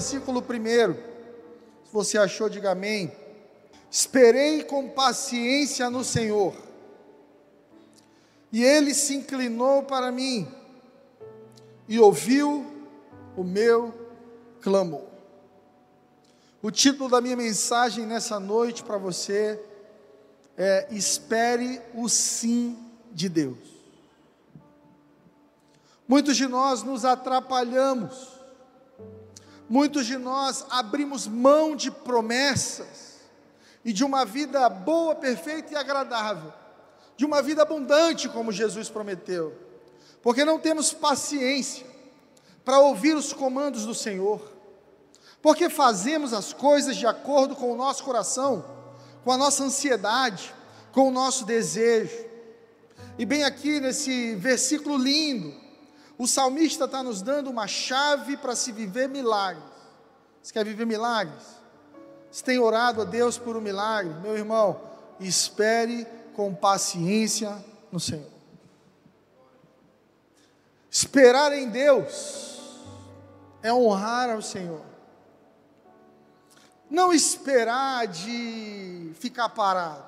versículo 1. Se você achou, diga amém. Esperei com paciência no Senhor, e ele se inclinou para mim e ouviu o meu clamor. O título da minha mensagem nessa noite para você é Espere o sim de Deus. Muitos de nós nos atrapalhamos, muitos de nós abrimos mão de promessas e de uma vida boa, perfeita e agradável, de uma vida abundante, como Jesus prometeu, porque não temos paciência para ouvir os comandos do Senhor, porque fazemos as coisas de acordo com o nosso coração, com a nossa ansiedade, com o nosso desejo. E bem aqui nesse versículo lindo, o salmista está nos dando uma chave para se viver milagres. Você quer viver milagres? Você tem orado a Deus por um milagre? Meu irmão, espere com paciência no Senhor. Esperar em Deus é honrar ao Senhor. Não esperar de ficar parado.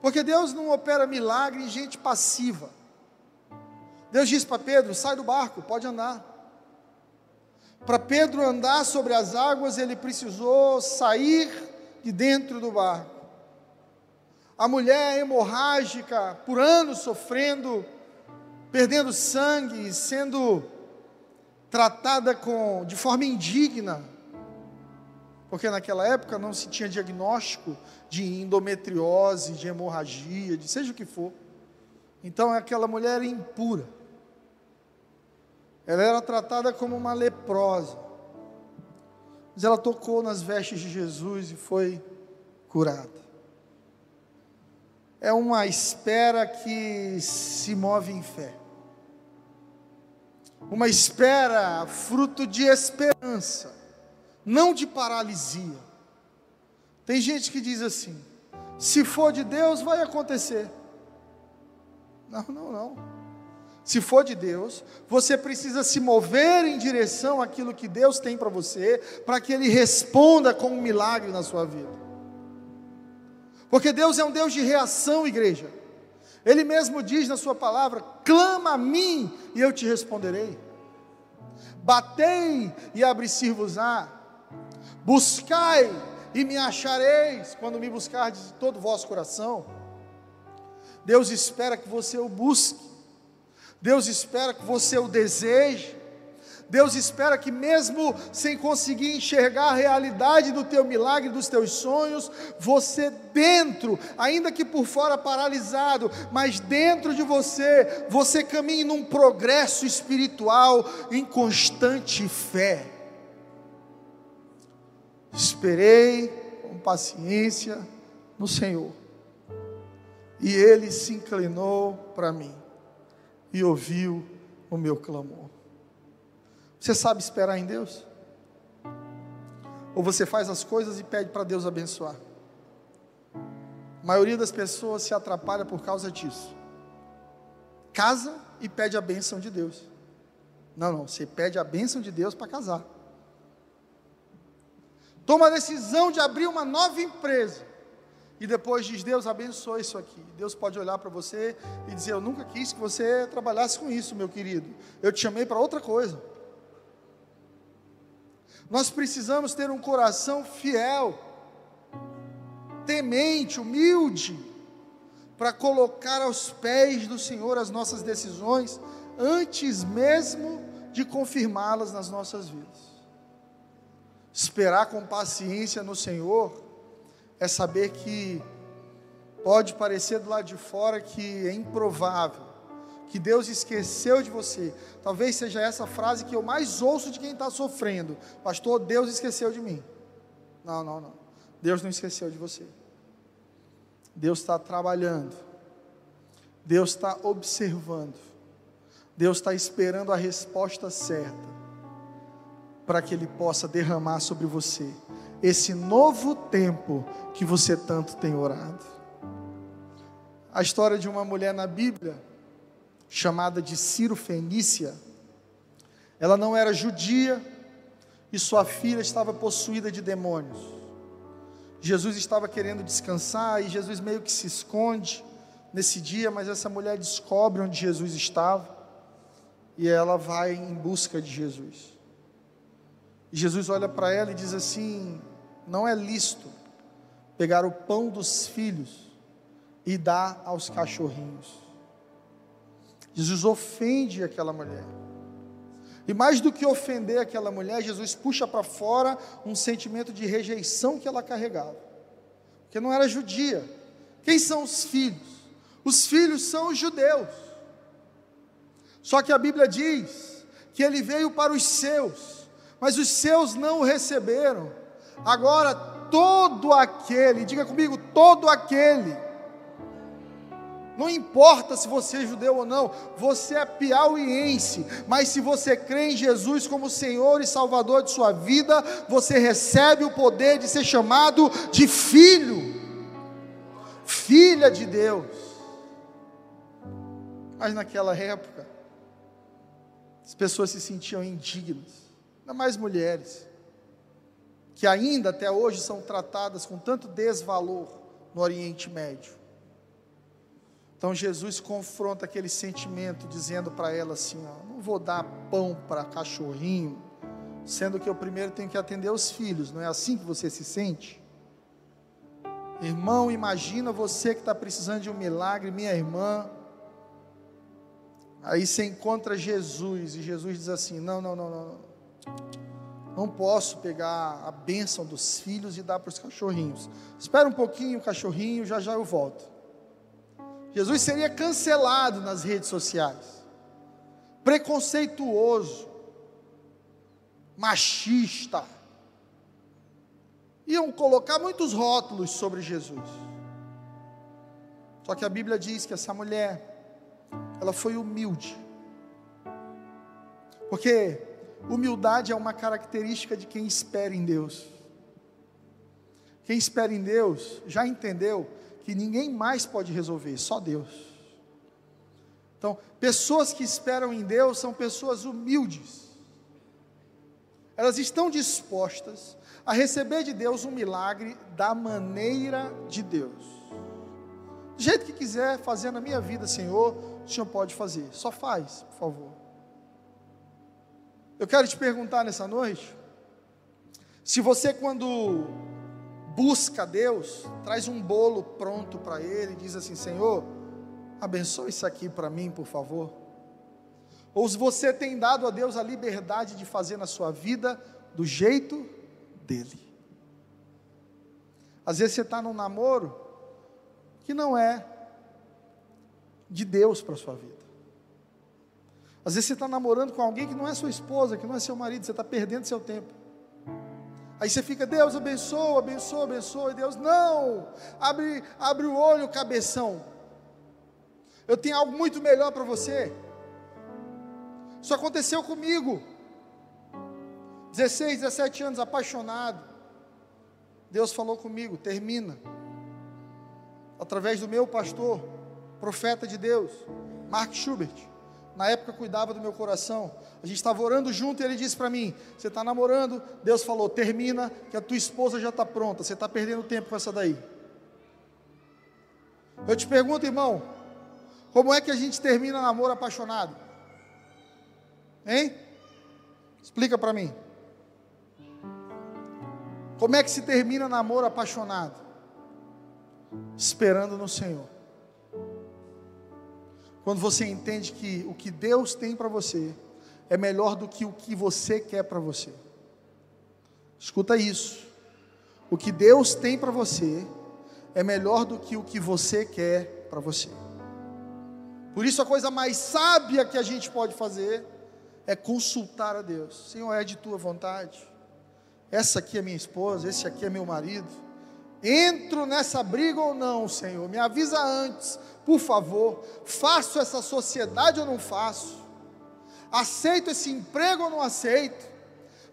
Porque Deus não opera milagre em gente passiva. Deus disse para Pedro: sai do barco, pode andar. Para Pedro andar sobre as águas, ele precisou sair de dentro do barco. A mulher hemorrágica, por anos sofrendo, perdendo sangue, sendo tratada com, de forma indigna, porque naquela época não se tinha diagnóstico de endometriose, de hemorragia, de seja o que for. Então aquela mulher era impura. Ela era tratada como uma leprosa. Mas ela tocou nas vestes de Jesus e foi curada. É uma espera que se move em fé. Uma espera fruto de esperança, não de paralisia. Tem gente que diz assim: se for de Deus, vai acontecer. Não, não, não se for de Deus, você precisa se mover em direção àquilo que Deus tem para você, para que Ele responda com um milagre na sua vida. Porque Deus é um Deus de reação, igreja. Ele mesmo diz na Sua palavra: clama a mim e eu te responderei. Batei e abri-se-vos-á. Buscai e me achareis, quando me buscardes de todo o vosso coração. Deus espera que você o busque. Deus espera que você o deseje. Deus espera que, mesmo sem conseguir enxergar a realidade do teu milagre, dos teus sonhos, você dentro, ainda que por fora paralisado, mas dentro de você, você caminhe num progresso espiritual em constante fé. Esperei com paciência no Senhor, e Ele se inclinou para mim e ouviu o meu clamor. Você sabe esperar em Deus? Ou você faz as coisas e pede para Deus abençoar? A maioria das pessoas se atrapalha por causa disso. Casa e pede a bênção de Deus. Não, não, você pede a bênção de Deus para casar. Toma a decisão de abrir uma nova empresa e depois diz: Deus abençoe isso aqui. Deus pode olhar para você e dizer: Eu nunca quis que você trabalhasse com isso, meu querido. Eu te chamei para outra coisa. Nós precisamos ter um coração fiel, temente, humilde, para colocar aos pés do Senhor as nossas decisões, antes mesmo de confirmá-las nas nossas vidas. Esperar com paciência no Senhor é saber que pode parecer do lado de fora que é improvável, que Deus esqueceu de você. Talvez seja essa frase que eu mais ouço de quem está sofrendo: Pastor, Deus esqueceu de mim. Não, não, não. Deus não esqueceu de você. Deus está trabalhando. Deus está observando. Deus está esperando a resposta certa para que Ele possa derramar sobre você esse novo tempo que você tanto tem orado. A história de uma mulher na Bíblia, chamada de Ciro Fenícia, ela não era judia, e sua filha estava possuída de demônios. Jesus estava querendo descansar e Jesus meio que se esconde nesse dia, mas essa mulher descobre onde Jesus estava e ela vai em busca de Jesus. Jesus olha para ela e diz assim: Não é lícito pegar o pão dos filhos e dar aos cachorrinhos. Jesus ofende aquela mulher. E mais do que ofender aquela mulher, Jesus puxa para fora um sentimento de rejeição que ela carregava. Porque não era judia. Quem são os filhos? Os filhos são os judeus. Só que a Bíblia diz que ele veio para os seus, mas os seus não o receberam. Agora, todo aquele, diga comigo, todo aquele não importa se você é judeu ou não, você é piauiense, mas se você crê em Jesus como Senhor e Salvador de sua vida, você recebe o poder de ser chamado de filho, filha de Deus. Mas naquela época, as pessoas se sentiam indignas, ainda mais mulheres, que ainda até hoje são tratadas com tanto desvalor no Oriente Médio. Então Jesus confronta aquele sentimento, dizendo para ela assim: ó, não vou dar pão para cachorrinho, sendo que eu primeiro tenho que atender os filhos, não é assim que você se sente? Irmão, imagina você que está precisando de um milagre, minha irmã. Aí você encontra Jesus e Jesus diz assim: não, não, não, não, não posso pegar a bênção dos filhos e dar para os cachorrinhos. Espera um pouquinho, cachorrinho, já já eu volto. Jesus seria cancelado nas redes sociais, preconceituoso, machista. Iam colocar muitos rótulos sobre Jesus. Só que a Bíblia diz que essa mulher, ela foi humilde. Porque humildade é uma característica de quem espera em Deus. Quem espera em Deus já entendeu que ninguém mais pode resolver, só Deus. Então, pessoas que esperam em Deus são pessoas humildes. Elas estão dispostas a receber de Deus um milagre da maneira de Deus. Do jeito que quiser fazer na minha vida, Senhor, o Senhor pode fazer. Só faz, por favor. Eu quero te perguntar nessa noite, se você quando busca Deus, traz um bolo pronto para Ele, e diz assim: Senhor, abençoe isso aqui para mim, por favor. Ou se você tem dado a Deus a liberdade de fazer na sua vida do jeito dele. Às vezes você está num namoro que não é de Deus para a sua vida. Às vezes você está namorando com alguém que não é sua esposa, que não é seu marido, você está perdendo seu tempo. Aí você fica, Deus abençoa, abençoa, abençoa, e Deus, não, abre, abre o olho, cabeção. Eu tenho algo muito melhor para você. Isso aconteceu comigo. 16, 17 anos, apaixonado. Deus falou comigo, termina. Através do meu pastor, profeta de Deus, Mark Schubert na época cuidava do meu coração. A gente estava orando junto e ele disse para mim: Você está namorando? Deus falou: Termina, que a tua esposa já está pronta. Você está perdendo tempo com essa daí. Eu te pergunto, irmão: Como é que a gente termina namoro apaixonado? Hein? Explica para mim. Como é que se termina namoro apaixonado? Esperando no Senhor. Quando você entende que o que Deus tem para você é melhor do que o que você quer para você. Escuta isso. O que Deus tem para você é melhor do que o que você quer para você. Por isso a coisa mais sábia que a gente pode fazer é consultar a Deus. Senhor, é de tua vontade. Essa aqui é minha esposa, esse aqui é meu marido. Entro nessa briga ou não, Senhor? Me avisa antes, por favor. Faço essa sociedade ou não faço? Aceito esse emprego ou não aceito?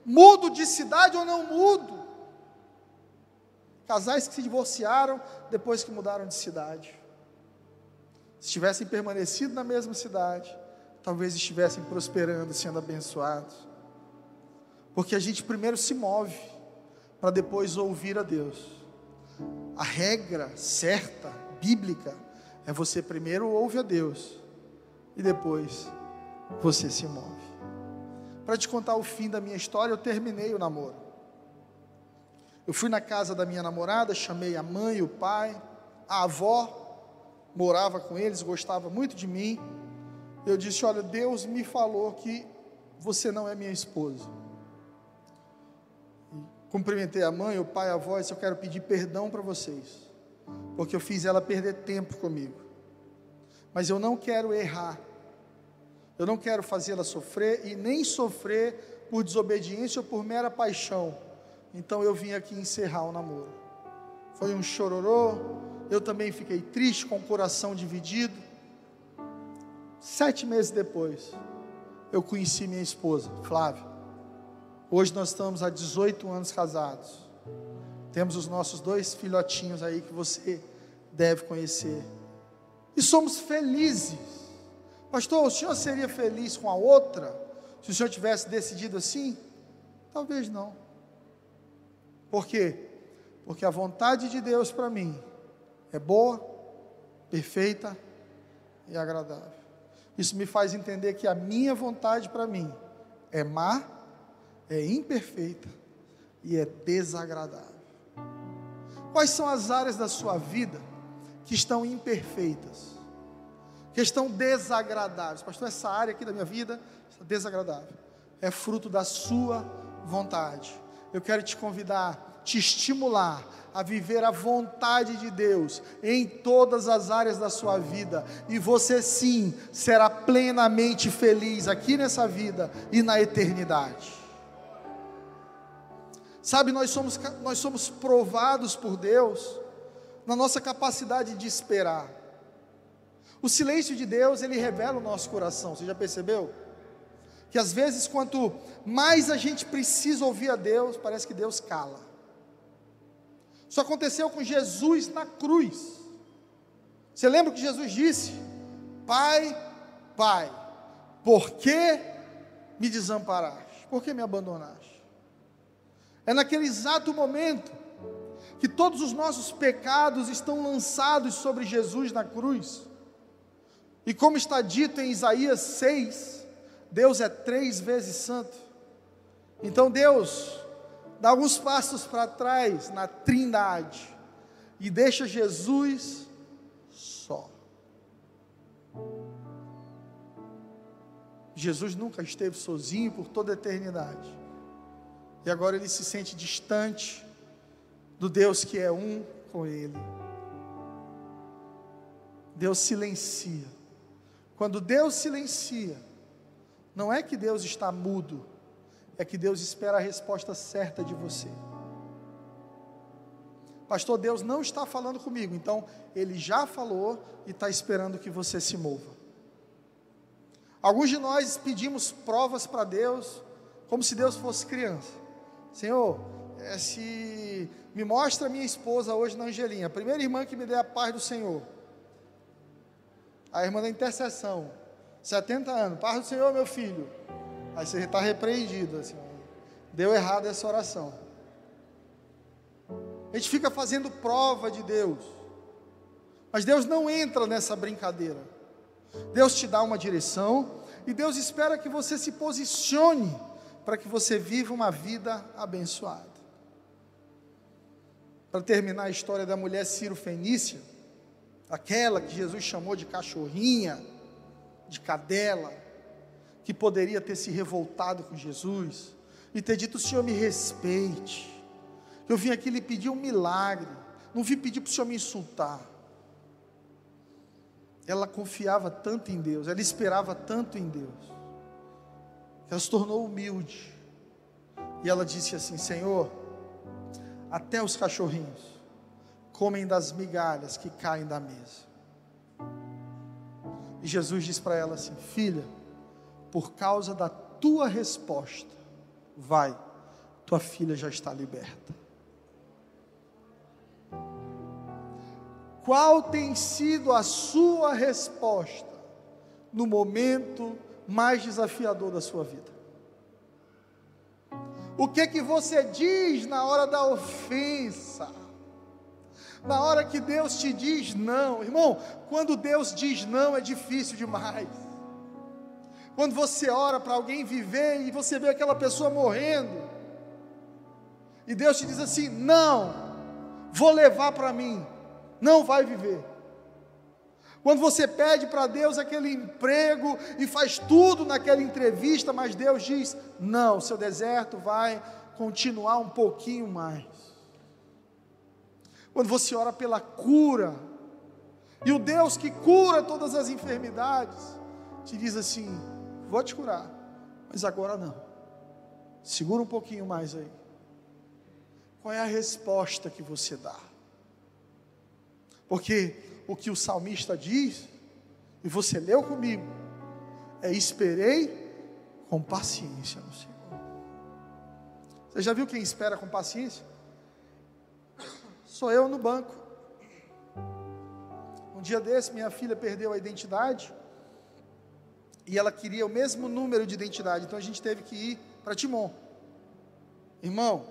Mudo de cidade ou não mudo? Casais que se divorciaram depois que mudaram de cidade. Se tivessem permanecido na mesma cidade, talvez estivessem prosperando, sendo abençoados. Porque a gente primeiro se move para depois ouvir a Deus. A regra certa, bíblica, é você primeiro ouve a Deus e depois você se move. Para te contar o fim da minha história, eu terminei o namoro. Eu fui na casa da minha namorada, chamei a mãe, o pai, a avó, morava com eles, gostava muito de mim. Eu disse: Olha, Deus me falou que você não é minha esposa. Cumprimentei a mãe, o pai, a avó, e disse, eu quero pedir perdão para vocês, porque eu fiz ela perder tempo comigo. Mas eu não quero errar, eu não quero fazê-la sofrer e nem sofrer por desobediência ou por mera paixão. Então eu vim aqui encerrar o namoro. Foi um chororô, eu também fiquei triste, com o coração dividido. Sete meses depois, eu conheci minha esposa, Flávia. Hoje nós estamos há 18 anos casados. Temos os nossos dois filhotinhos aí que você deve conhecer. E somos felizes. Pastor, o senhor seria feliz com a outra? Se o senhor tivesse decidido assim? Talvez não. Por quê? Porque a vontade de Deus para mim é boa, perfeita e agradável. Isso me faz entender que a minha vontade para mim é má, é imperfeita e é desagradável. Quais são as áreas da sua vida que estão imperfeitas? Que estão desagradáveis? Pastor, essa área aqui da minha vida está desagradável. É fruto da sua vontade. Eu quero te convidar, te estimular a viver a vontade de Deus em todas as áreas da sua vida, e você sim será plenamente feliz aqui nessa vida e na eternidade. Sabe, nós somos, nós somos provados por Deus na nossa capacidade de esperar. O silêncio de Deus, ele revela o nosso coração, você já percebeu? Que às vezes, quanto mais a gente precisa ouvir a Deus, parece que Deus cala. Isso aconteceu com Jesus na cruz. Você lembra que Jesus disse? Pai, Pai, por que me desamparaste? Por que me abandonaste? É naquele exato momento que todos os nossos pecados estão lançados sobre Jesus na cruz. E como está dito em Isaías 6, Deus é três vezes santo. Então Deus dá alguns passos para trás na Trindade e deixa Jesus só. Jesus nunca esteve sozinho por toda a eternidade. E agora ele se sente distante do Deus que é um com ele. Deus silencia. Quando Deus silencia, não é que Deus está mudo, é que Deus espera a resposta certa de você. Pastor, Deus não está falando comigo, então Ele já falou e está esperando que você se mova. Alguns de nós pedimos provas para Deus, como se Deus fosse criança. Senhor, é, se me mostra minha esposa hoje na Angelinha, a primeira irmã que me dê a paz do Senhor, a irmã da intercessão, 70 anos, paz do Senhor, meu filho. Aí você está repreendido. Assim, deu errado essa oração. A gente fica fazendo prova de Deus. Mas Deus não entra nessa brincadeira. Deus te dá uma direção e Deus espera que você se posicione para que você viva uma vida abençoada. Para terminar a história da mulher Ciro Fenícia, aquela que Jesus chamou de cachorrinha, de cadela, que poderia ter se revoltado com Jesus e ter dito: O Senhor me respeite. Eu vim aqui lhe pedir um milagre, não vim pedir para o Senhor me insultar. Ela confiava tanto em Deus, ela esperava tanto em Deus, ela se tornou humilde. E ela disse assim: Senhor, até os cachorrinhos comem das migalhas que caem da mesa. E Jesus diz para ela assim: Filha, por causa da tua resposta, vai, tua filha já está liberta. Qual tem sido a sua resposta no momento mais desafiador da sua vida? O que que você diz na hora da ofensa? Na hora que Deus te diz não, irmão, quando Deus diz não é difícil demais. Quando você ora para alguém viver e você vê aquela pessoa morrendo, e Deus te diz assim: não, vou levar para mim, não vai viver. Quando você pede para Deus aquele emprego e faz tudo naquela entrevista, mas Deus diz: não, seu deserto vai continuar um pouquinho mais. Quando você ora pela cura, e o Deus que cura todas as enfermidades, te diz assim: vou te curar, mas agora não. Segura um pouquinho mais aí. Qual é a resposta que você dá? Porque o que o salmista diz, e você leu comigo, é: esperei com paciência no Senhor. Você já viu quem espera com paciência? Sou eu no banco. Um dia desse, minha filha perdeu a identidade e ela queria o mesmo número de identidade, então a gente teve que ir para Timon. Irmão,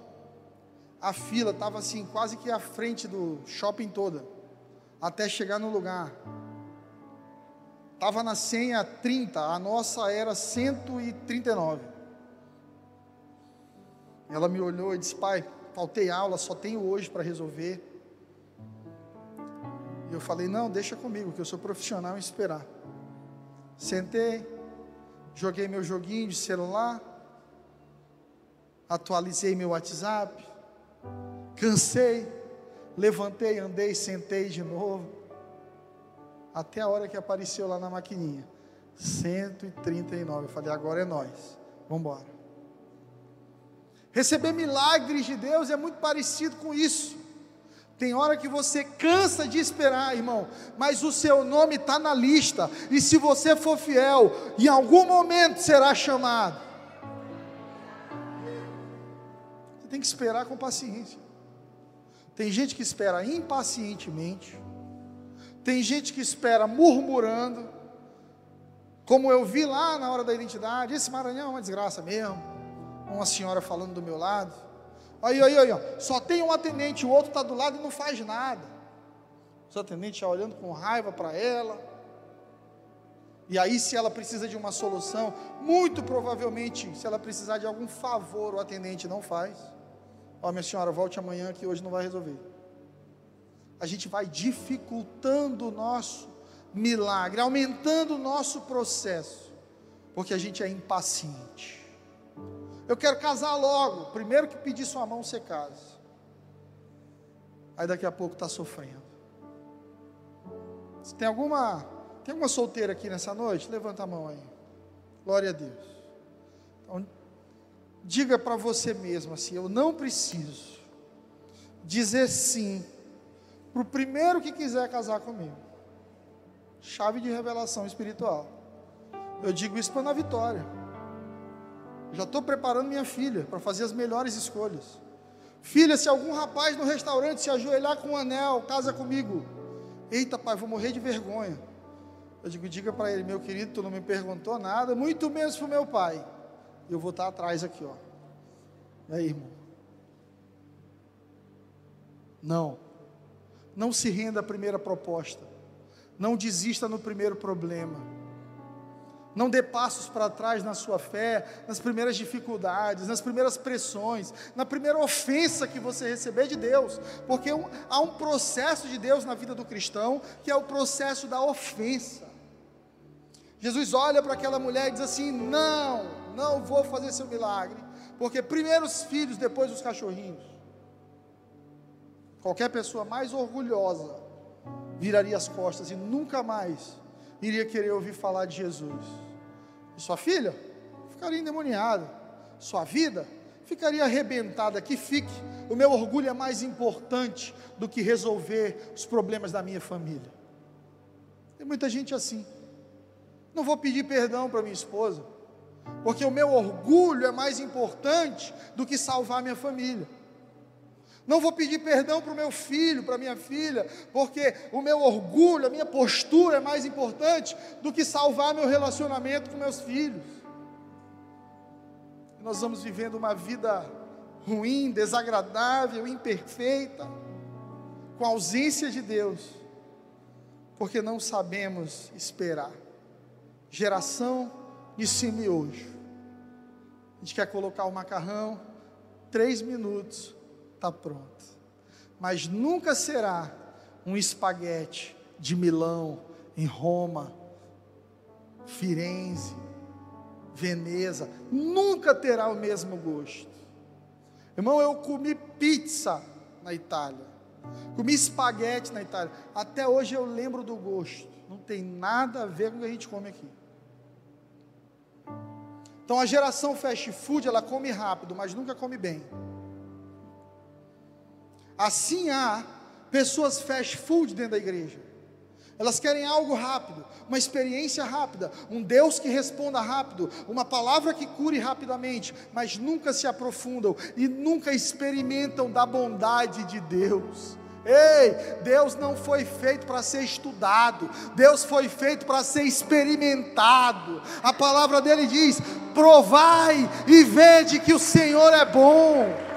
a fila estava assim, quase que à frente do shopping toda, até chegar no lugar. Estava na senha 30, a nossa era 139. Ela me olhou e disse: Pai, faltei aula, só tenho hoje para resolver. E eu falei: Não, deixa comigo, que eu sou profissional em esperar. Sentei, joguei meu joguinho de celular, atualizei meu WhatsApp, cansei, levantei, andei, sentei de novo, até a hora que apareceu lá na maquininha. 139. Eu falei, agora é nós. Vamos embora. Receber milagres de Deus é muito parecido com isso. Tem hora que você cansa de esperar, irmão, mas o seu nome está na lista, e se você for fiel, em algum momento será chamado. Você tem que esperar com paciência. Tem gente que espera impacientemente, tem gente que espera murmurando, como eu vi lá na hora da identidade, esse Maranhão é uma desgraça mesmo. Uma senhora falando do meu lado. Aí, aí, aí, ó. só tem um atendente, o outro está do lado e não faz nada. Os atendentes já olhando com raiva para ela. E aí, se ela precisa de uma solução, muito provavelmente, se ela precisar de algum favor, o atendente não faz. Ó, minha senhora, volte amanhã que hoje não vai resolver. A gente vai dificultando o nosso milagre, aumentando o nosso processo, porque a gente é impaciente. Eu quero casar logo. Primeiro que pedir sua mão, você casa. Aí daqui a pouco está sofrendo. Se tem alguma, tem alguma solteira aqui nessa noite? Levanta a mão aí. Glória a Deus. Então, diga para você mesmo assim: eu não preciso dizer sim para o primeiro que quiser casar comigo. Chave de revelação espiritual. Eu digo isso para na vitória. Já estou preparando minha filha para fazer as melhores escolhas. Filha, se algum rapaz no restaurante se ajoelhar com um anel, casa comigo. Eita, pai, vou morrer de vergonha. Eu digo, diga para ele, meu querido, tu não me perguntou nada, muito menos para o meu pai. Eu vou estar atrás aqui, ó. E aí, irmão? Não. Não se renda à primeira proposta. Não desista no primeiro problema. Não dê passos para trás na sua fé, nas primeiras dificuldades, nas primeiras pressões, na primeira ofensa que você receber de Deus, porque há um processo de Deus na vida do cristão, que é o processo da ofensa. Jesus olha para aquela mulher e diz assim: Não, não vou fazer seu milagre, porque primeiro os filhos, depois os cachorrinhos. Qualquer pessoa mais orgulhosa viraria as costas e nunca mais iria querer ouvir falar de Jesus. E sua filha ficaria endemoniada. Sua vida ficaria arrebentada. Que fique, o meu orgulho é mais importante do que resolver os problemas da minha família. Tem muita gente assim. Não vou pedir perdão para minha esposa, porque o meu orgulho é mais importante do que salvar minha família. Não vou pedir perdão para o meu filho, para minha filha, porque o meu orgulho, a minha postura é mais importante do que salvar meu relacionamento com meus filhos. Nós vamos vivendo uma vida ruim, desagradável, imperfeita, com ausência de Deus, porque não sabemos esperar. Geração de hoje. A gente quer colocar o macarrão, três minutos, está pronto. Mas nunca será um espaguete de Milão, em Roma, Firenze, Veneza, nunca terá o mesmo gosto. Irmão, eu comi pizza na Itália, comi espaguete na Itália, até hoje eu lembro do gosto, não tem nada a ver com o que a gente come aqui. Então a geração fast food, ela come rápido, mas nunca come bem. Assim há pessoas fast food dentro da igreja. Elas querem algo rápido, uma experiência rápida, um Deus que responda rápido, uma palavra que cure rapidamente, mas nunca se aprofundam e nunca experimentam da bondade de Deus. Ei, Deus não foi feito para ser estudado, Deus foi feito para ser experimentado. A palavra dele diz: provai e vede que o Senhor é bom.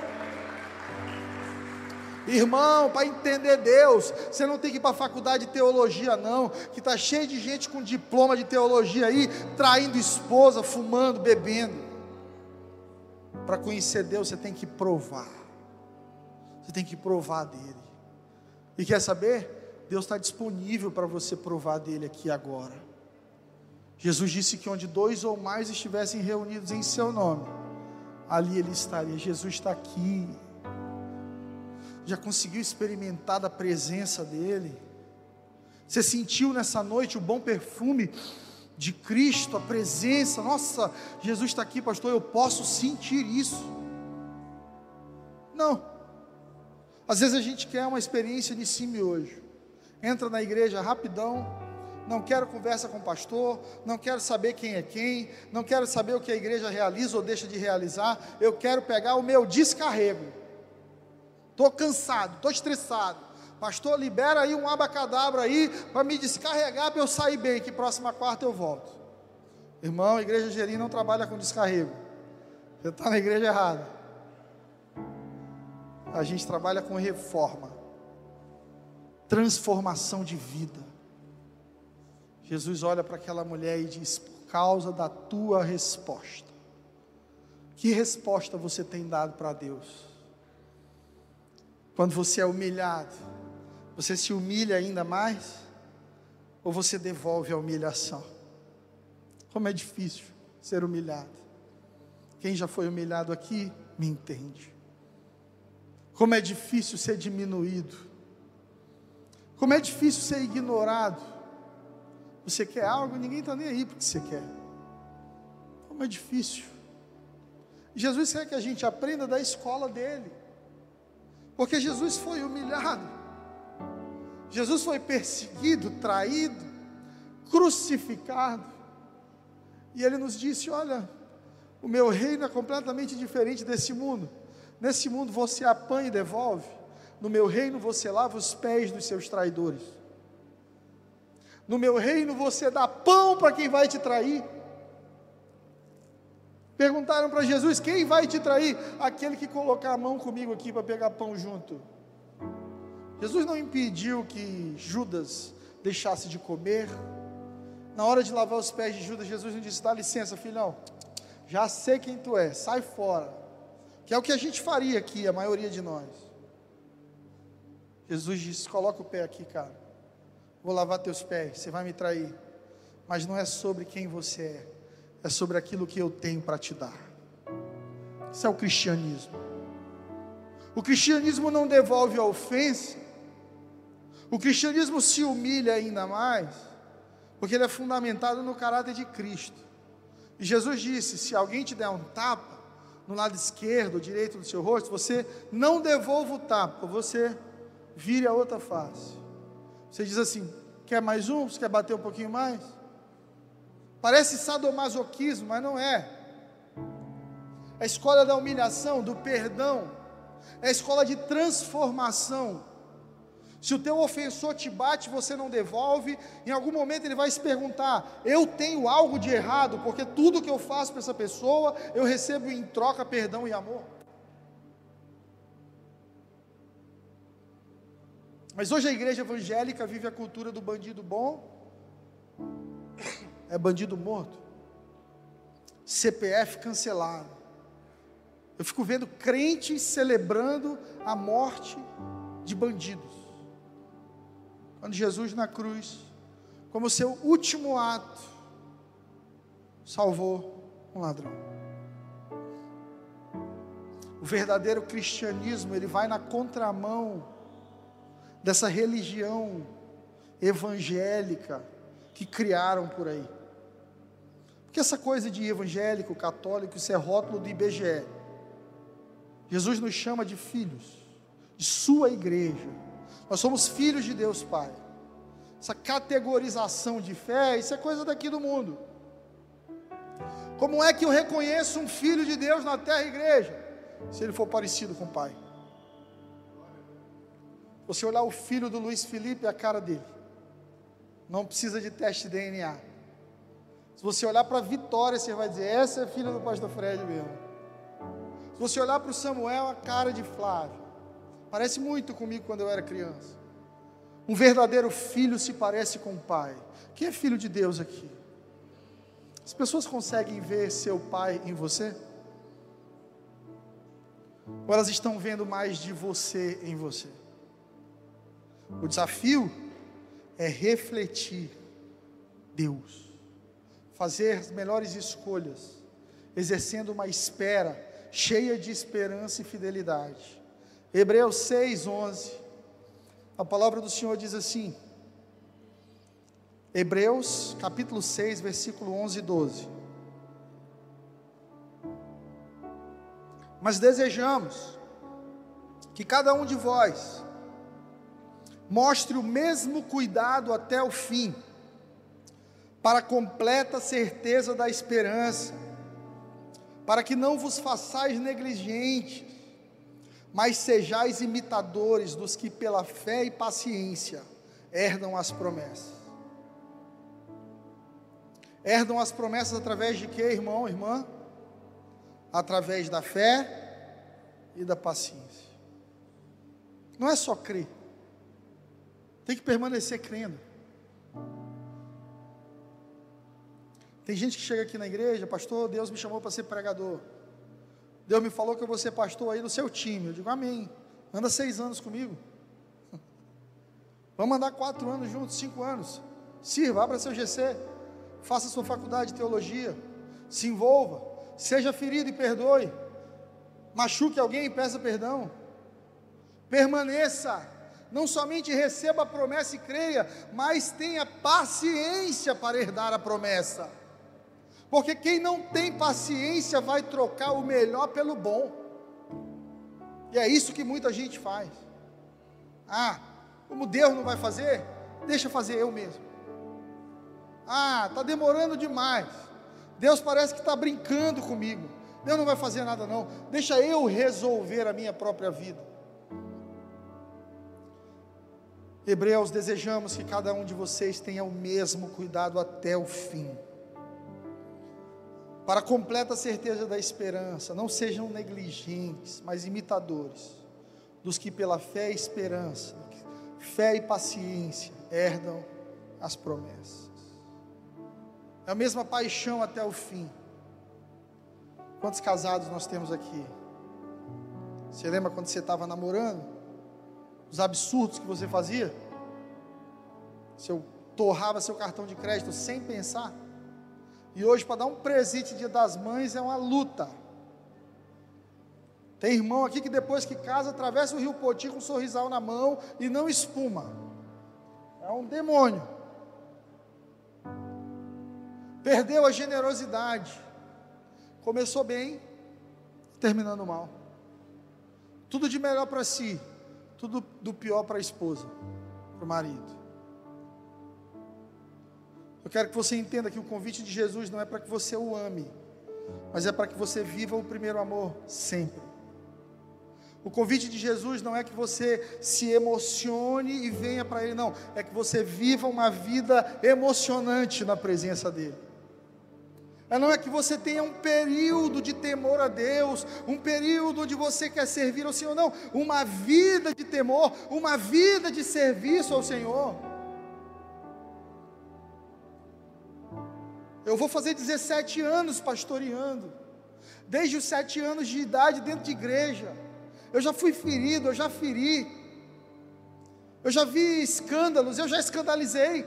Irmão, para entender Deus, você não tem que ir para a faculdade de teologia, não, que está cheio de gente com diploma de teologia aí, traindo esposa, fumando, bebendo. Para conhecer Deus, você tem que provar, você tem que provar dele. E quer saber? Deus está disponível para você provar dele aqui agora. Jesus disse que onde dois ou mais estivessem reunidos em seu nome, ali ele estaria. Jesus está aqui já conseguiu experimentar da presença dEle? Você sentiu nessa noite o bom perfume de Cristo, a presença? Nossa, Jesus está aqui, pastor, eu posso sentir isso. Não. Às vezes a gente quer uma experiência de cima hoje. Entra na igreja rapidão, não quero conversa com o pastor, não quero saber quem é quem, não quero saber o que a igreja realiza ou deixa de realizar, eu quero pegar o meu descarrego. Estou cansado, estou estressado. Pastor, libera aí um abacadabra aí para me descarregar para eu sair bem, que próxima quarta eu volto. Irmão, a igreja Geri não trabalha com descarrego. Você está na igreja errada. A gente trabalha com reforma, transformação de vida. Jesus olha para aquela mulher e diz: Por causa da tua resposta. Que resposta você tem dado para Deus? Quando você é humilhado, você se humilha ainda mais? Ou você devolve a humilhação? Como é difícil ser humilhado. Quem já foi humilhado aqui, me entende. Como é difícil ser diminuído. Como é difícil ser ignorado. Você quer algo, ninguém está nem aí porque você quer. Como é difícil. Jesus quer que a gente aprenda da escola dele. Porque Jesus foi humilhado, Jesus foi perseguido, traído, crucificado, e ele nos disse: Olha, o meu reino é completamente diferente desse mundo. Nesse mundo você apanha e devolve, no meu reino você lava os pés dos seus traidores. No meu reino você dá pão para quem vai te trair. Perguntaram para Jesus: quem vai te trair? Aquele que colocar a mão comigo aqui para pegar pão junto. Jesus não impediu que Judas deixasse de comer. Na hora de lavar os pés de Judas, Jesus não disse: dá licença, filhão, já sei quem tu é, sai fora. Que é o que a gente faria aqui, a maioria de nós. Jesus disse: coloca o pé aqui, cara. Vou lavar teus pés, você vai me trair. Mas não é sobre quem você é é sobre aquilo que eu tenho para te dar. Isso é o cristianismo. O cristianismo não devolve a ofensa, o cristianismo se humilha ainda mais, porque ele é fundamentado no caráter de Cristo. E Jesus disse: se alguém te der um tapa no lado esquerdo direito do seu rosto, você não devolva o tapa, você vire a outra face. Você diz assim: quer mais um? Você quer bater um pouquinho mais? Parece sadomasoquismo, mas não é. É a escola da humilhação, do perdão. É a escola de transformação. Se o teu ofensor te bate, você não devolve, em algum momento ele vai se perguntar: eu tenho algo de errado, porque tudo que eu faço para essa pessoa, eu recebo em troca perdão e amor. Mas hoje a igreja evangélica vive a cultura do bandido bom, é bandido morto, CPF cancelado. Eu fico vendo crentes celebrando a morte de bandidos. Quando Jesus na cruz, como seu último ato, salvou um ladrão. O verdadeiro cristianismo, ele vai na contramão dessa religião evangélica que criaram por aí. Porque essa coisa de evangélico, católico, isso é rótulo do IBGE. Jesus nos chama de filhos, de sua igreja. Nós somos filhos de Deus Pai. Essa categorização de fé, isso é coisa daqui do mundo. Como é que eu reconheço um filho de Deus na terra igreja? Se ele for parecido com o pai. Você olhar o filho do Luiz Felipe, é a cara dele. Não precisa de teste de DNA. Se você olhar para a Vitória, você vai dizer: essa é filha do pastor Fred mesmo. Se você olhar para o Samuel, a cara de Flávio. Parece muito comigo quando eu era criança. Um verdadeiro filho se parece com o pai. Quem é filho de Deus aqui? As pessoas conseguem ver seu pai em você? Ou elas estão vendo mais de você em você? O desafio é refletir Deus, fazer as melhores escolhas, exercendo uma espera cheia de esperança e fidelidade. Hebreus 6, 11. A palavra do Senhor diz assim: Hebreus capítulo 6, versículo 11 e 12. Mas desejamos que cada um de vós mostre o mesmo cuidado até o fim, para a completa certeza da esperança, para que não vos façais negligentes, mas sejais imitadores dos que pela fé e paciência herdam as promessas. Herdam as promessas através de quê, irmão, irmã? Através da fé e da paciência. Não é só crer, tem que permanecer crendo. Tem gente que chega aqui na igreja, pastor, Deus me chamou para ser pregador. Deus me falou que eu vou ser pastor aí no seu time. Eu digo, amém. Anda seis anos comigo. Vamos andar quatro anos juntos, cinco anos. Sirva, abra seu GC faça sua faculdade de teologia, se envolva, seja ferido e perdoe, machuque alguém e peça perdão, permaneça, não somente receba a promessa e creia, mas tenha paciência para herdar a promessa, porque quem não tem paciência vai trocar o melhor pelo bom, e é isso que muita gente faz. Ah, como Deus não vai fazer, deixa fazer eu mesmo. Ah, está demorando demais. Deus parece que está brincando comigo. Deus não vai fazer nada, não. Deixa eu resolver a minha própria vida. Hebreus, desejamos que cada um de vocês tenha o mesmo cuidado até o fim. Para completa certeza da esperança, não sejam negligentes, mas imitadores dos que pela fé e esperança, fé e paciência herdam as promessas. É a mesma paixão até o fim. Quantos casados nós temos aqui? Você lembra quando você estava namorando? Os absurdos que você fazia? Você torrava seu cartão de crédito sem pensar? E hoje, para dar um presente dia das mães, é uma luta. Tem irmão aqui que depois que casa, atravessa o rio Poti com um sorrisal na mão e não espuma. É um demônio. Perdeu a generosidade. Começou bem, terminando mal. Tudo de melhor para si, tudo do pior para a esposa, para o marido. Eu quero que você entenda que o convite de Jesus não é para que você o ame, mas é para que você viva o primeiro amor sempre. O convite de Jesus não é que você se emocione e venha para Ele, não. É que você viva uma vida emocionante na presença dEle. não é que você tenha um período de temor a Deus, um período onde você quer servir ao Senhor, não, uma vida de temor, uma vida de serviço ao Senhor. Eu vou fazer 17 anos pastoreando, desde os sete anos de idade dentro de igreja. Eu já fui ferido, eu já feri, eu já vi escândalos, eu já escandalizei.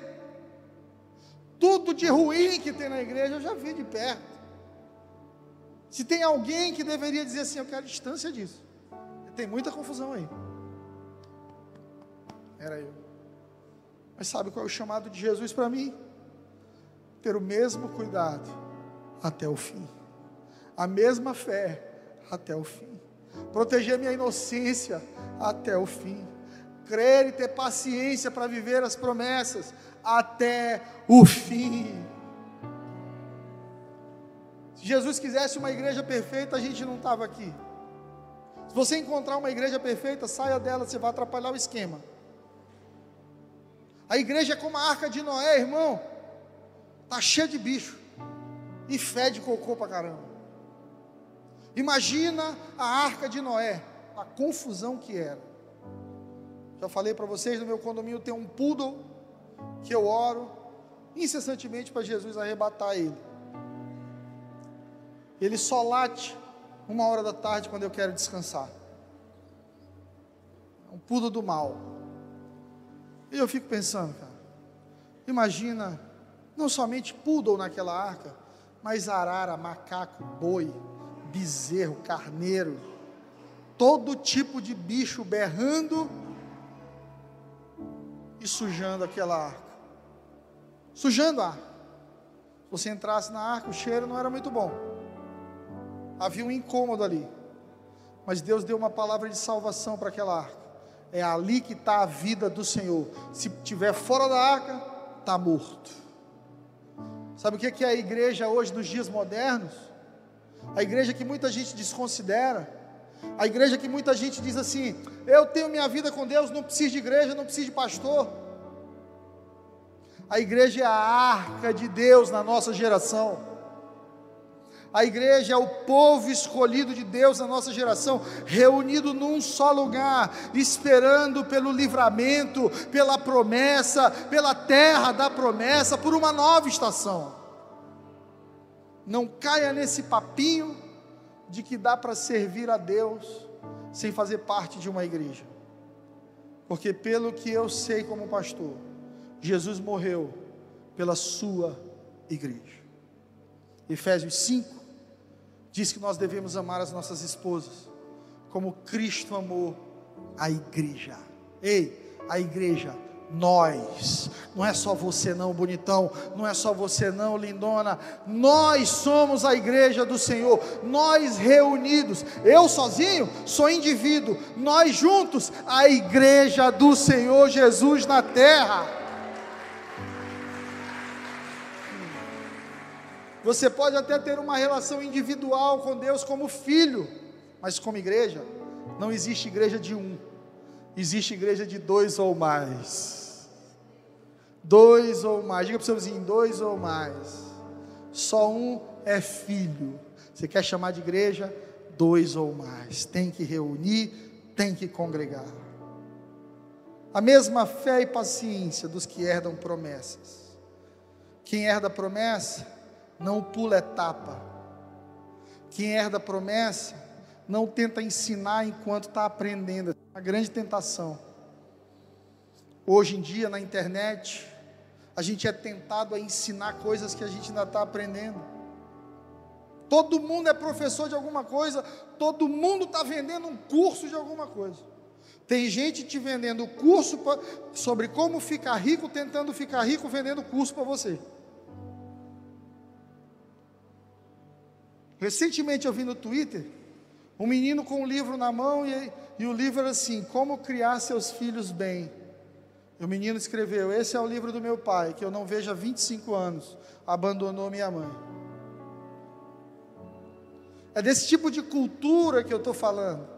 Tudo de ruim que tem na igreja eu já vi de perto. Se tem alguém que deveria dizer assim, eu quero distância disso. Tem muita confusão aí. Era eu. Mas sabe qual é o chamado de Jesus para mim? Ter o mesmo cuidado até o fim. A mesma fé até o fim. Proteger minha inocência até o fim. Crer e ter paciência para viver as promessas até o fim. Se Jesus quisesse uma igreja perfeita, a gente não estava aqui. Se você encontrar uma igreja perfeita, saia dela, você vai atrapalhar o esquema. A igreja é como a arca de Noé, irmão. Tá cheia de bicho e fede cocô pra caramba. Imagina a arca de Noé, a confusão que era. Já falei para vocês, no meu condomínio tem um poodle que eu oro incessantemente para Jesus arrebatar ele. Ele só late uma hora da tarde quando eu quero descansar. É um pulo do mal. E eu fico pensando, cara, imagina, não somente poodle naquela arca, mas arara, macaco, boi, bezerro, carneiro, todo tipo de bicho berrando e sujando aquela arca. Sujando a arca. Se você entrasse na arca, o cheiro não era muito bom. Havia um incômodo ali. Mas Deus deu uma palavra de salvação para aquela arca. É ali que está a vida do Senhor. Se estiver fora da arca, está morto. Sabe o que é a igreja hoje nos dias modernos? A igreja que muita gente desconsidera. A igreja que muita gente diz assim: eu tenho minha vida com Deus, não preciso de igreja, não preciso de pastor. A igreja é a arca de Deus na nossa geração. A igreja é o povo escolhido de Deus na nossa geração, reunido num só lugar, esperando pelo livramento, pela promessa, pela terra da promessa, por uma nova estação. Não caia nesse papinho de que dá para servir a Deus sem fazer parte de uma igreja. Porque, pelo que eu sei como pastor, Jesus morreu pela sua igreja. Efésios 5 diz que nós devemos amar as nossas esposas como Cristo amou a igreja. Ei, a igreja nós, não é só você não, bonitão, não é só você não, lindona, nós somos a igreja do Senhor, nós reunidos, eu sozinho sou indivíduo, nós juntos, a igreja do Senhor Jesus na terra. Você pode até ter uma relação individual com Deus como filho, mas como igreja, não existe igreja de um, existe igreja de dois ou mais. Dois ou mais, diga para o seu vizinho: dois ou mais. Só um é filho. Você quer chamar de igreja? Dois ou mais. Tem que reunir, tem que congregar. A mesma fé e paciência dos que herdam promessas. Quem herda promessa não pula etapa. Quem herda promessa, não tenta ensinar enquanto está aprendendo. É uma grande tentação. Hoje em dia, na internet, a gente é tentado a ensinar coisas que a gente ainda está aprendendo. Todo mundo é professor de alguma coisa, todo mundo está vendendo um curso de alguma coisa. Tem gente te vendendo curso pra, sobre como ficar rico, tentando ficar rico, vendendo curso para você. Recentemente eu vi no Twitter um menino com um livro na mão e, e o livro era assim: Como criar seus filhos bem. E o menino escreveu: Esse é o livro do meu pai, que eu não vejo há 25 anos, abandonou minha mãe. É desse tipo de cultura que eu estou falando.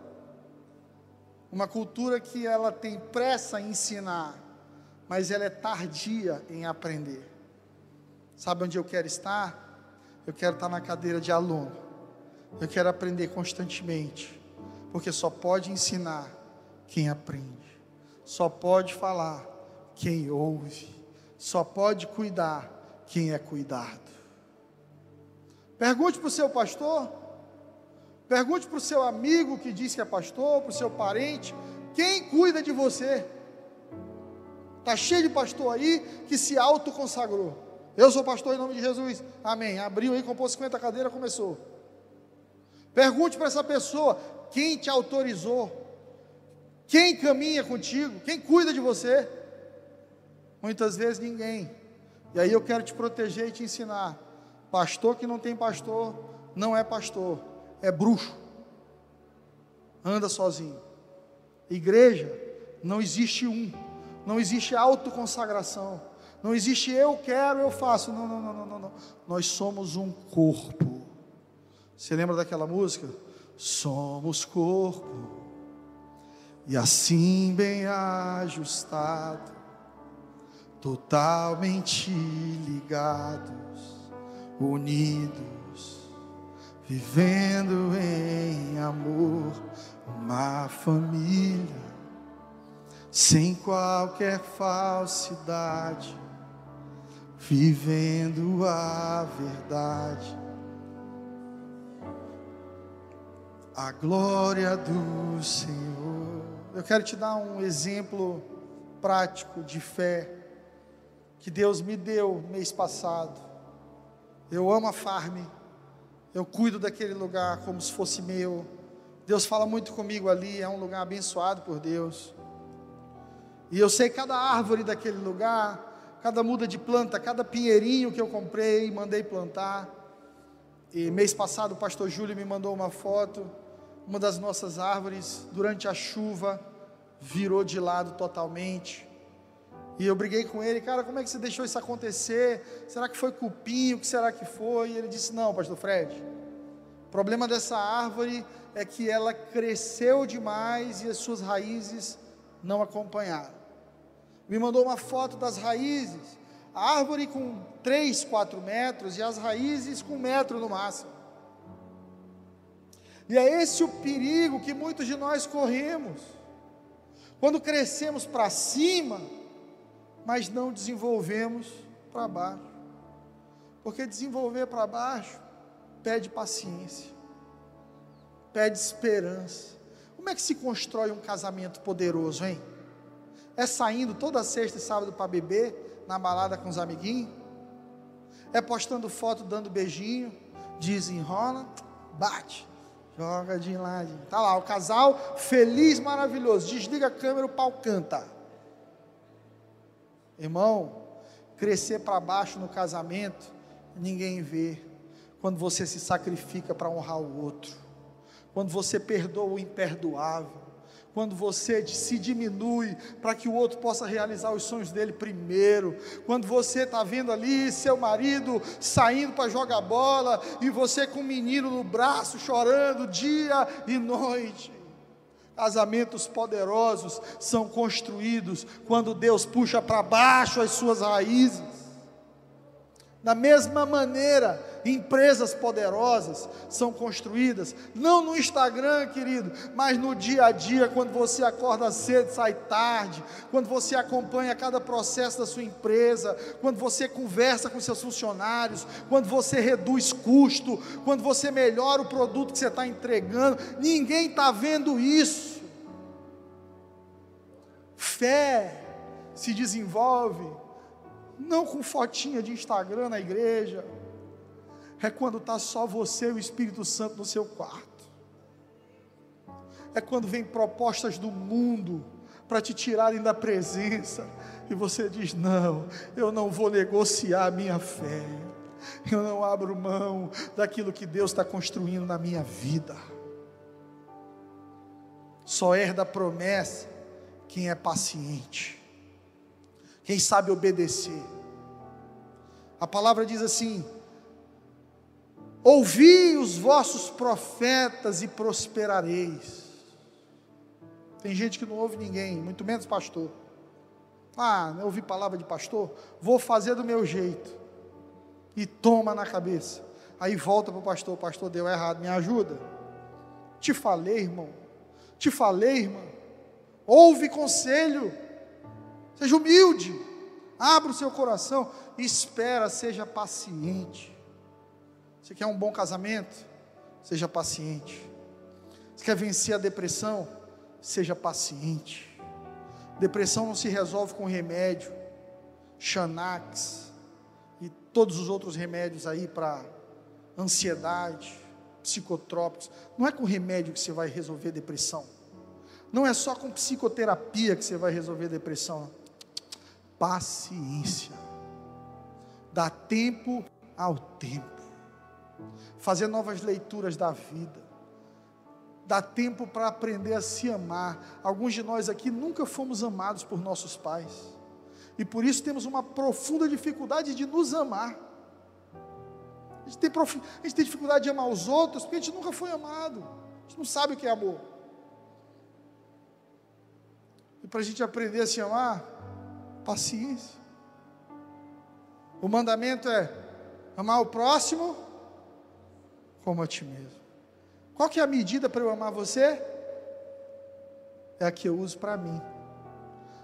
Uma cultura que ela tem pressa em ensinar, mas ela é tardia em aprender. Sabe onde eu quero estar? Eu quero estar na cadeira de aluno. Eu quero aprender constantemente. Porque só pode ensinar quem aprende. Só pode falar quem ouve. Só pode cuidar quem é cuidado. Pergunte para o seu pastor. Pergunte para o seu amigo que diz que é pastor, para o seu parente. Quem cuida de você? Está cheio de pastor aí que se autoconsagrou. Eu sou pastor em nome de Jesus. Amém. Abriu aí, comprou 50 cadeiras, começou. Pergunte para essa pessoa: quem te autorizou? Quem caminha contigo? Quem cuida de você? Muitas vezes ninguém. E aí eu quero te proteger e te ensinar. Pastor que não tem pastor, não é pastor, é bruxo. Anda sozinho. Igreja, não existe um, não existe autoconsagração, não existe eu quero, eu faço. Não, não, não, não, não. Nós somos um corpo. Você lembra daquela música? Somos corpo, e assim bem ajustado, totalmente ligados unidos, vivendo em amor, uma família, sem qualquer falsidade, vivendo a verdade. A glória do Senhor. Eu quero te dar um exemplo prático de fé que Deus me deu mês passado. Eu amo a farm. Eu cuido daquele lugar como se fosse meu. Deus fala muito comigo ali, é um lugar abençoado por Deus. E eu sei cada árvore daquele lugar, cada muda de planta, cada pinheirinho que eu comprei, mandei plantar. E mês passado o pastor Júlio me mandou uma foto, uma das nossas árvores, durante a chuva, virou de lado totalmente. E eu briguei com ele, cara, como é que você deixou isso acontecer? Será que foi cupim? O que será que foi? E ele disse: Não, pastor Fred. O problema dessa árvore é que ela cresceu demais e as suas raízes não acompanharam. Me mandou uma foto das raízes, a árvore com 3, 4 metros e as raízes com um metro no máximo. E é esse o perigo que muitos de nós corremos. Quando crescemos para cima, mas não desenvolvemos para baixo. Porque desenvolver para baixo pede paciência, pede esperança. Como é que se constrói um casamento poderoso, hein? É saindo toda sexta e sábado para beber, na balada com os amiguinhos? É postando foto dando beijinho, desenrola, bate, joga de lado. Tá lá, o casal feliz, maravilhoso. Desliga a câmera, o pau canta. Irmão, crescer para baixo no casamento, ninguém vê. Quando você se sacrifica para honrar o outro, quando você perdoa o imperdoável, quando você se diminui para que o outro possa realizar os sonhos dele primeiro, quando você está vendo ali seu marido saindo para jogar bola e você com o menino no braço chorando dia e noite, Casamentos poderosos são construídos quando Deus puxa para baixo as suas raízes. Da mesma maneira, empresas poderosas são construídas, não no Instagram, querido, mas no dia a dia, quando você acorda cedo, sai tarde, quando você acompanha cada processo da sua empresa, quando você conversa com seus funcionários, quando você reduz custo, quando você melhora o produto que você está entregando, ninguém está vendo isso. Fé se desenvolve não com fotinha de Instagram na igreja, é quando está só você e o Espírito Santo no seu quarto. É quando vem propostas do mundo para te tirarem da presença e você diz: Não, eu não vou negociar a minha fé, eu não abro mão daquilo que Deus está construindo na minha vida. Só herda a promessa quem é paciente, quem sabe obedecer. A palavra diz assim: Ouvi os vossos profetas e prosperareis. Tem gente que não ouve ninguém, muito menos pastor. Ah, não ouvi palavra de pastor? Vou fazer do meu jeito. E toma na cabeça. Aí volta para o pastor, pastor deu errado, me ajuda. Te falei, irmão. Te falei, irmão. Ouve conselho. Seja humilde. Abra o seu coração. Espera, seja paciente. Você quer um bom casamento? Seja paciente. Você quer vencer a depressão? Seja paciente. Depressão não se resolve com remédio, Xanax e todos os outros remédios aí para ansiedade, psicotrópicos. Não é com remédio que você vai resolver depressão. Não é só com psicoterapia que você vai resolver depressão. Paciência. Dá tempo ao tempo. Fazer novas leituras da vida dá tempo para aprender a se amar. Alguns de nós aqui nunca fomos amados por nossos pais, e por isso temos uma profunda dificuldade de nos amar. A gente, tem prof... a gente tem dificuldade de amar os outros porque a gente nunca foi amado, a gente não sabe o que é amor. E para a gente aprender a se amar, paciência. O mandamento é amar o próximo como a ti mesmo. Qual que é a medida para eu amar você? É a que eu uso para mim.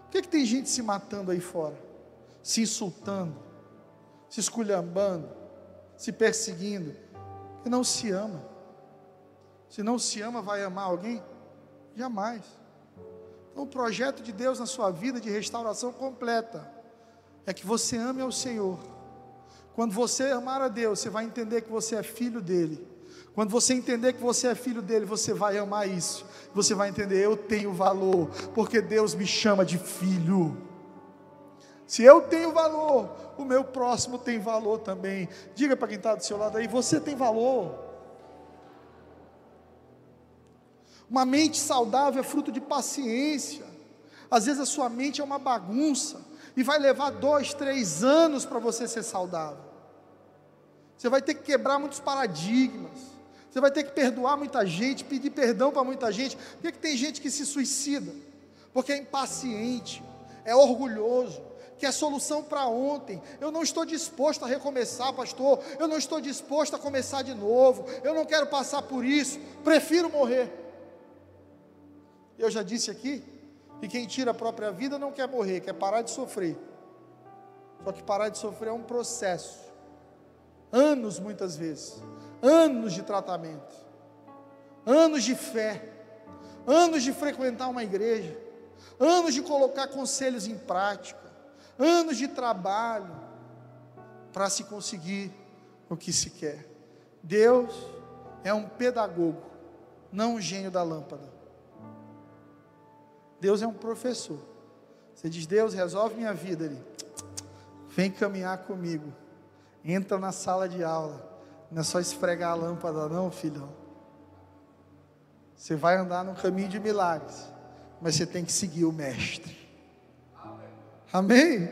Por que, que tem gente se matando aí fora? Se insultando, se esculhambando, se perseguindo, que não se ama. Se não se ama, vai amar alguém? Jamais. O projeto de Deus na sua vida de restauração completa é que você ame ao Senhor. Quando você amar a Deus, você vai entender que você é filho dele. Quando você entender que você é filho dele, você vai amar isso. Você vai entender, eu tenho valor, porque Deus me chama de filho. Se eu tenho valor, o meu próximo tem valor também. Diga para quem está do seu lado aí, você tem valor. Uma mente saudável é fruto de paciência. Às vezes a sua mente é uma bagunça e vai levar dois, três anos para você ser saudável. Você vai ter que quebrar muitos paradigmas. Você vai ter que perdoar muita gente, pedir perdão para muita gente. Por que, que tem gente que se suicida? Porque é impaciente, é orgulhoso, quer solução para ontem. Eu não estou disposto a recomeçar, pastor. Eu não estou disposto a começar de novo. Eu não quero passar por isso. Prefiro morrer. Eu já disse aqui que quem tira a própria vida não quer morrer, quer parar de sofrer. Só que parar de sofrer é um processo. Anos muitas vezes anos de tratamento, anos de fé, anos de frequentar uma igreja, anos de colocar conselhos em prática, anos de trabalho para se conseguir o que se quer. Deus é um pedagogo, não um gênio da lâmpada. Deus é um professor. Você diz, Deus, resolve minha vida ali. Vem caminhar comigo. Entra na sala de aula não é só esfregar a lâmpada, não, filhão. Você vai andar no caminho de milagres, mas você tem que seguir o Mestre. Amém?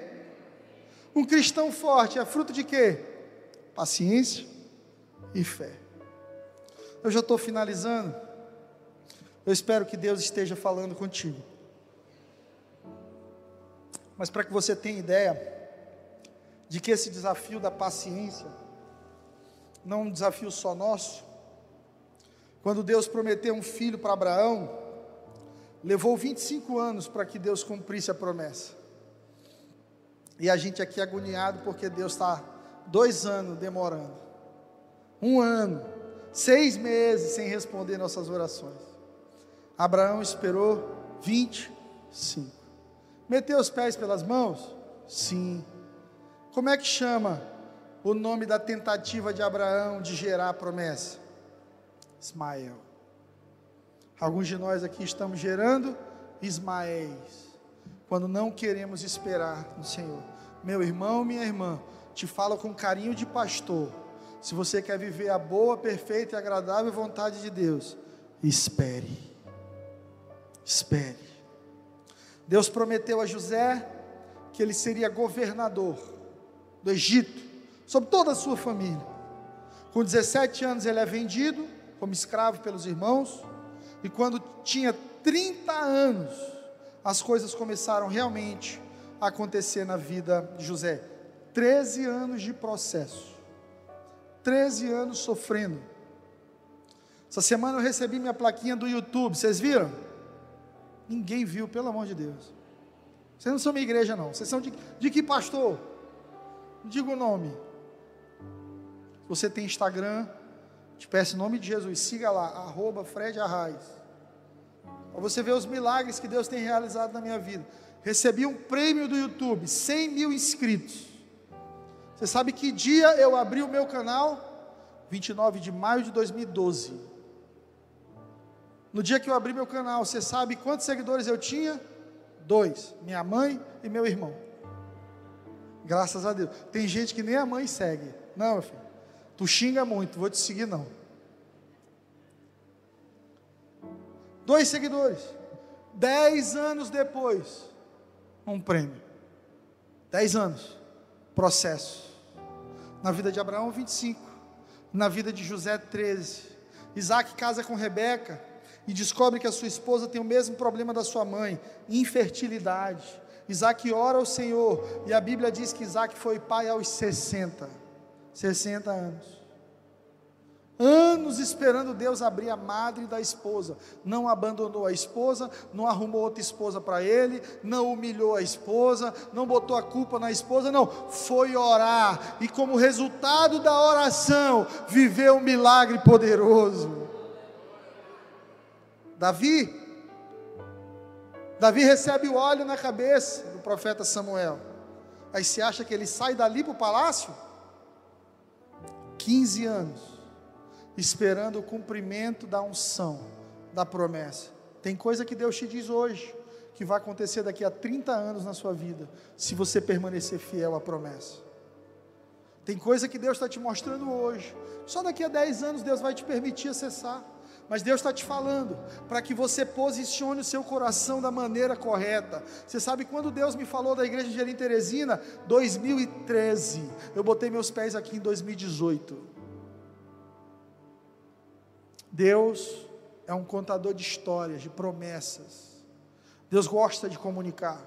Um cristão forte é fruto de quê? Paciência e fé. Eu já estou finalizando. Eu espero que Deus esteja falando contigo. Mas para que você tenha ideia de que esse desafio da paciência não é um desafio só nosso. Quando Deus prometeu um filho para Abraão, levou 25 anos para que Deus cumprisse a promessa. E a gente aqui agoniado porque Deus está dois anos demorando, um ano, seis meses sem responder nossas orações. Abraão esperou 25. Meteu os pés pelas mãos? Sim. Como é que chama o nome da tentativa de Abraão de gerar a promessa? Ismael. Alguns de nós aqui estamos gerando Ismaéis, quando não queremos esperar no Senhor. Meu irmão, minha irmã, te falo com carinho de pastor. Se você quer viver a boa, perfeita e agradável vontade de Deus, espere. Espere. Deus prometeu a José que ele seria governador do Egito sobre toda a sua família. Com 17 anos ele é vendido como escravo pelos irmãos, e quando tinha 30 anos, as coisas começaram realmente a acontecer na vida de José. 13 anos de processo. 13 anos sofrendo. Essa semana eu recebi minha plaquinha do YouTube, vocês viram? Ninguém viu, pelo amor de Deus. Vocês não são minha igreja, não. Vocês são de, de que pastor? Diga o nome. Você tem Instagram, te peço em nome de Jesus, siga lá, arroba Fred Arraes. Para você ver os milagres que Deus tem realizado na minha vida. Recebi um prêmio do YouTube, 100 mil inscritos. Você sabe que dia eu abri o meu canal? 29 de maio de 2012. No dia que eu abri meu canal, você sabe quantos seguidores eu tinha? Dois: minha mãe e meu irmão. Graças a Deus. Tem gente que nem a mãe segue. Não, meu filho. Tu xinga muito, vou te seguir não. Dois seguidores. Dez anos depois, um prêmio. Dez anos. Processo. Na vida de Abraão, 25. Na vida de José, 13. Isaac casa com Rebeca e descobre que a sua esposa tem o mesmo problema da sua mãe, infertilidade. Isaac ora ao Senhor, e a Bíblia diz que Isaac foi pai aos 60, 60 anos. Anos esperando Deus abrir a madre da esposa, não abandonou a esposa, não arrumou outra esposa para ele, não humilhou a esposa, não botou a culpa na esposa, não, foi orar, e como resultado da oração, viveu um milagre poderoso. Davi, Davi recebe o óleo na cabeça do profeta Samuel. Aí se acha que ele sai dali para o palácio? 15 anos, esperando o cumprimento da unção, da promessa. Tem coisa que Deus te diz hoje, que vai acontecer daqui a 30 anos na sua vida, se você permanecer fiel à promessa. Tem coisa que Deus está te mostrando hoje, só daqui a 10 anos Deus vai te permitir acessar. Mas Deus está te falando para que você posicione o seu coração da maneira correta. Você sabe quando Deus me falou da igreja de Elim Teresina? 2013. Eu botei meus pés aqui em 2018. Deus é um contador de histórias, de promessas. Deus gosta de comunicar.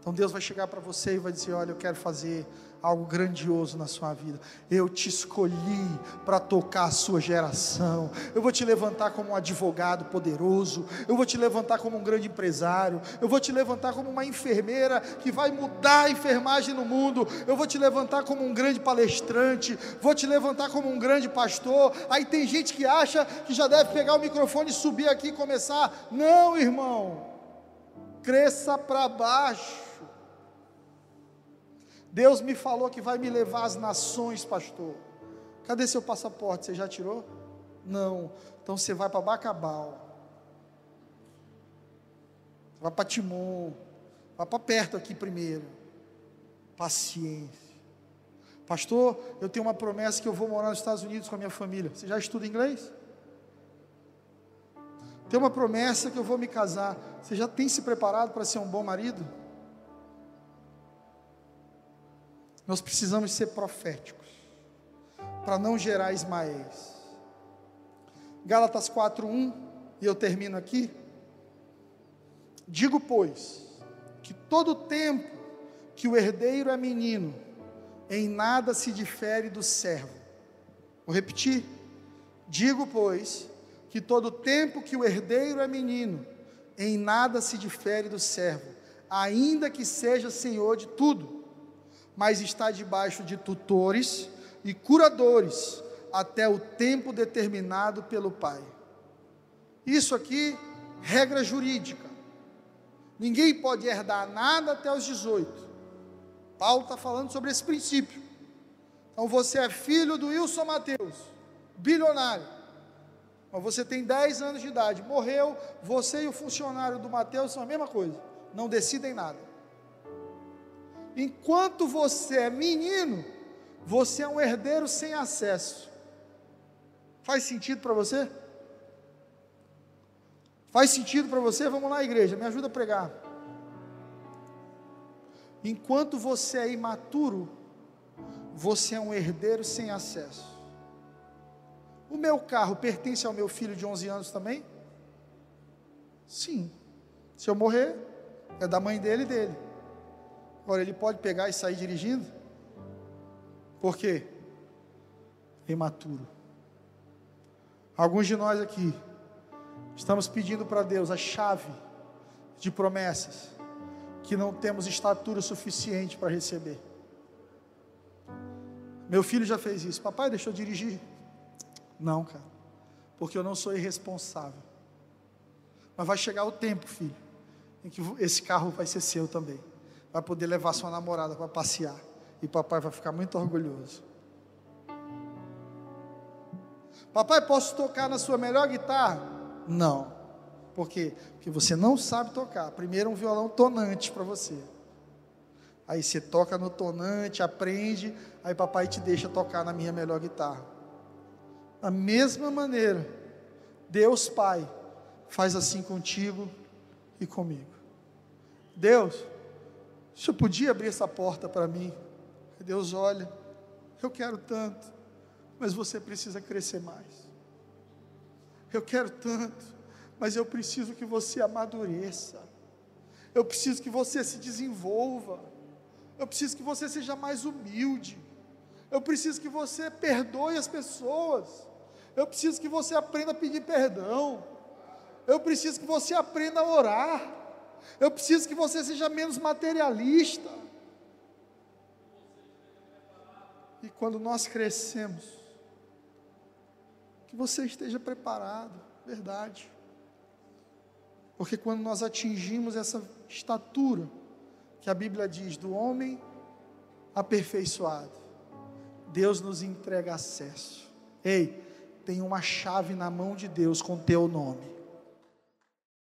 Então Deus vai chegar para você e vai dizer: Olha, eu quero fazer algo grandioso na sua vida. Eu te escolhi para tocar a sua geração. Eu vou te levantar como um advogado poderoso. Eu vou te levantar como um grande empresário. Eu vou te levantar como uma enfermeira que vai mudar a enfermagem no mundo. Eu vou te levantar como um grande palestrante. Vou te levantar como um grande pastor. Aí tem gente que acha que já deve pegar o microfone e subir aqui e começar. Não, irmão. Cresça para baixo Deus me falou que vai me levar às nações, pastor. Cadê seu passaporte? Você já tirou? Não. Então você vai para Bacabal. Vai para Timon. Vai para perto aqui primeiro. Paciência. Pastor, eu tenho uma promessa que eu vou morar nos Estados Unidos com a minha família. Você já estuda inglês? Tem uma promessa que eu vou me casar. Você já tem se preparado para ser um bom marido? Nós precisamos ser proféticos para não gerar Ismaéis. Gálatas 4:1 e eu termino aqui. Digo, pois, que todo tempo que o herdeiro é menino, em nada se difere do servo. Vou repetir. Digo, pois, que todo tempo que o herdeiro é menino, em nada se difere do servo, ainda que seja senhor de tudo mas está debaixo de tutores e curadores até o tempo determinado pelo Pai. Isso aqui, regra jurídica. Ninguém pode herdar nada até os 18. Paulo está falando sobre esse princípio. Então você é filho do Wilson Mateus, bilionário. Mas você tem 10 anos de idade, morreu, você e o funcionário do Mateus são a mesma coisa, não decidem nada. Enquanto você é menino, você é um herdeiro sem acesso. Faz sentido para você? Faz sentido para você? Vamos lá, igreja, me ajuda a pregar. Enquanto você é imaturo, você é um herdeiro sem acesso. O meu carro pertence ao meu filho de 11 anos também? Sim. Se eu morrer, é da mãe dele e dele. Agora, ele pode pegar e sair dirigindo? Por quê? imaturo. Alguns de nós aqui estamos pedindo para Deus a chave de promessas que não temos estatura suficiente para receber. Meu filho já fez isso. Papai, deixa eu dirigir. Não, cara. Porque eu não sou irresponsável. Mas vai chegar o tempo, filho, em que esse carro vai ser seu também. Vai poder levar sua namorada para passear. E papai vai ficar muito orgulhoso. Papai, posso tocar na sua melhor guitarra? Não. Por quê? Porque você não sabe tocar. Primeiro um violão tonante para você. Aí você toca no tonante, aprende, aí papai te deixa tocar na minha melhor guitarra. Da mesma maneira, Deus Pai faz assim contigo e comigo. Deus, o Senhor podia abrir essa porta para mim? Deus olha, eu quero tanto, mas você precisa crescer mais. Eu quero tanto, mas eu preciso que você amadureça. Eu preciso que você se desenvolva. Eu preciso que você seja mais humilde. Eu preciso que você perdoe as pessoas. Eu preciso que você aprenda a pedir perdão. Eu preciso que você aprenda a orar. Eu preciso que você seja menos materialista. E quando nós crescemos, que você esteja preparado, verdade. Porque quando nós atingimos essa estatura, que a Bíblia diz, do homem aperfeiçoado, Deus nos entrega acesso. Ei, tem uma chave na mão de Deus com teu nome.